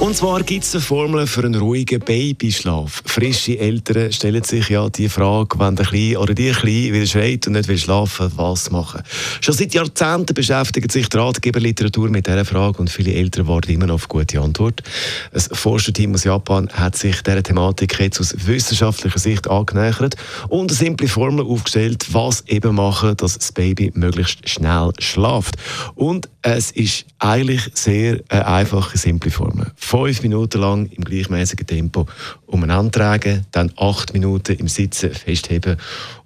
und zwar gibt es eine Formel für einen ruhigen Babyschlaf. Frische Eltern stellen sich ja die Frage, wenn der Kleine oder die Kleine wieder schreit und nicht will schlafen, was machen. Schon seit Jahrzehnten beschäftigt sich die Ratgeberliteratur mit dieser Frage und viele Eltern warten immer noch auf gute Antwort. Ein Forscherteam aus Japan hat sich dieser Thematik jetzt aus wissenschaftlicher Sicht angenähert und eine simple Formel aufgestellt, was eben machen, dass das Baby möglichst schnell schlaft. Und es ist eigentlich sehr eine einfache, simple Formel fünf Minuten lang im gleichmäßigen Tempo umeinander tragen, dann acht Minuten im Sitzen festheben.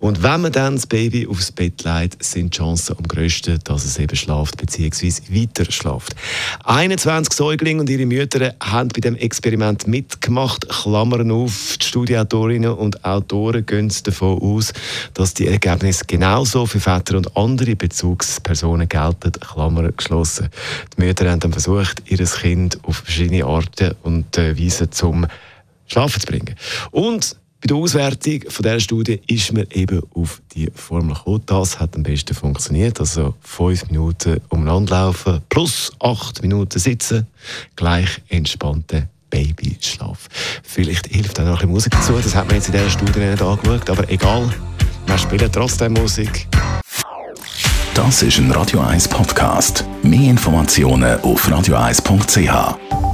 Und wenn man dann das Baby aufs Bett legt, sind die Chancen am grössten, dass es eben schlaft bzw. weiter schlaft. 21 Säuglinge und ihre Mütter haben bei dem Experiment mitgemacht. Klammern auf, die Studienautorinnen und Autoren gehen davon aus, dass die Ergebnisse genauso für Väter und andere Bezugspersonen gelten. Klammern geschlossen. Die Mütter haben dann versucht, ihr Kind auf verschiedene Arten und äh, Weisen zum Schlafen zu bringen. Und bei der Auswertung von dieser Studie ist man eben auf die Formel gekommen. Das hat am besten funktioniert. Also fünf Minuten umeinander laufen plus acht Minuten sitzen, gleich entspannte Babyschlaf. Vielleicht hilft auch noch ein bisschen Musik dazu. Das hat man jetzt in dieser Studie nicht angeschaut. Aber egal, wir spielen trotzdem Musik. Das ist ein Radio 1 Podcast. Mehr Informationen auf radio1.ch.